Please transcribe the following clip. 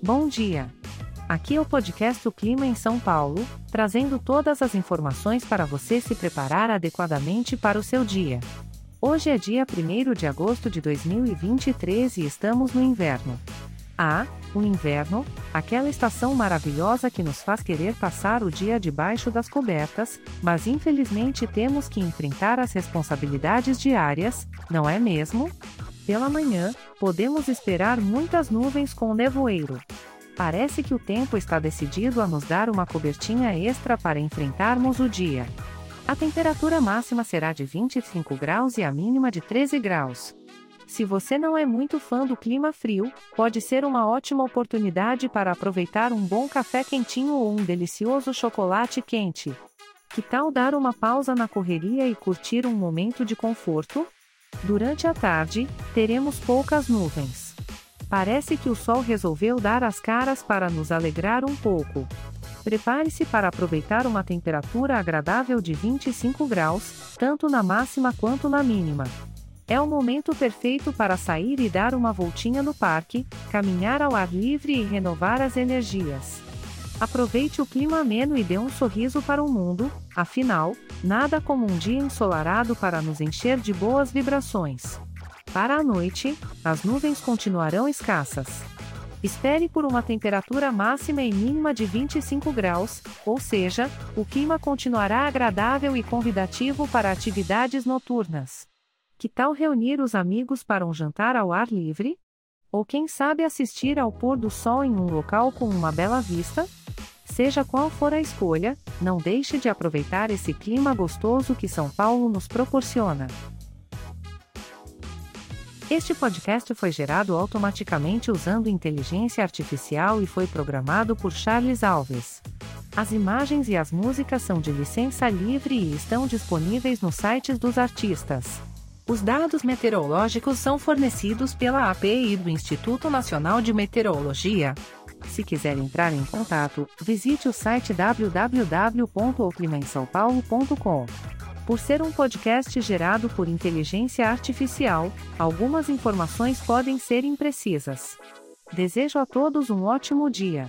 Bom dia! Aqui é o podcast O Clima em São Paulo, trazendo todas as informações para você se preparar adequadamente para o seu dia. Hoje é dia 1 de agosto de 2023 e estamos no inverno. Ah, o inverno, aquela estação maravilhosa que nos faz querer passar o dia debaixo das cobertas, mas infelizmente temos que enfrentar as responsabilidades diárias, não é mesmo? Pela manhã, podemos esperar muitas nuvens com nevoeiro. Parece que o tempo está decidido a nos dar uma cobertinha extra para enfrentarmos o dia. A temperatura máxima será de 25 graus e a mínima de 13 graus. Se você não é muito fã do clima frio, pode ser uma ótima oportunidade para aproveitar um bom café quentinho ou um delicioso chocolate quente. Que tal dar uma pausa na correria e curtir um momento de conforto? Durante a tarde, teremos poucas nuvens. Parece que o sol resolveu dar as caras para nos alegrar um pouco. Prepare-se para aproveitar uma temperatura agradável de 25 graus, tanto na máxima quanto na mínima. É o momento perfeito para sair e dar uma voltinha no parque, caminhar ao ar livre e renovar as energias. Aproveite o clima ameno e dê um sorriso para o mundo, afinal, nada como um dia ensolarado para nos encher de boas vibrações. Para a noite, as nuvens continuarão escassas. Espere por uma temperatura máxima e mínima de 25 graus, ou seja, o clima continuará agradável e convidativo para atividades noturnas. Que tal reunir os amigos para um jantar ao ar livre? Ou quem sabe assistir ao pôr do sol em um local com uma bela vista? Seja qual for a escolha, não deixe de aproveitar esse clima gostoso que São Paulo nos proporciona. Este podcast foi gerado automaticamente usando inteligência artificial e foi programado por Charles Alves. As imagens e as músicas são de licença livre e estão disponíveis nos sites dos artistas. Os dados meteorológicos são fornecidos pela API do Instituto Nacional de Meteorologia. Se quiser entrar em contato, visite o site www.oclimaemsaopaulo.com. Por ser um podcast gerado por inteligência artificial, algumas informações podem ser imprecisas. Desejo a todos um ótimo dia.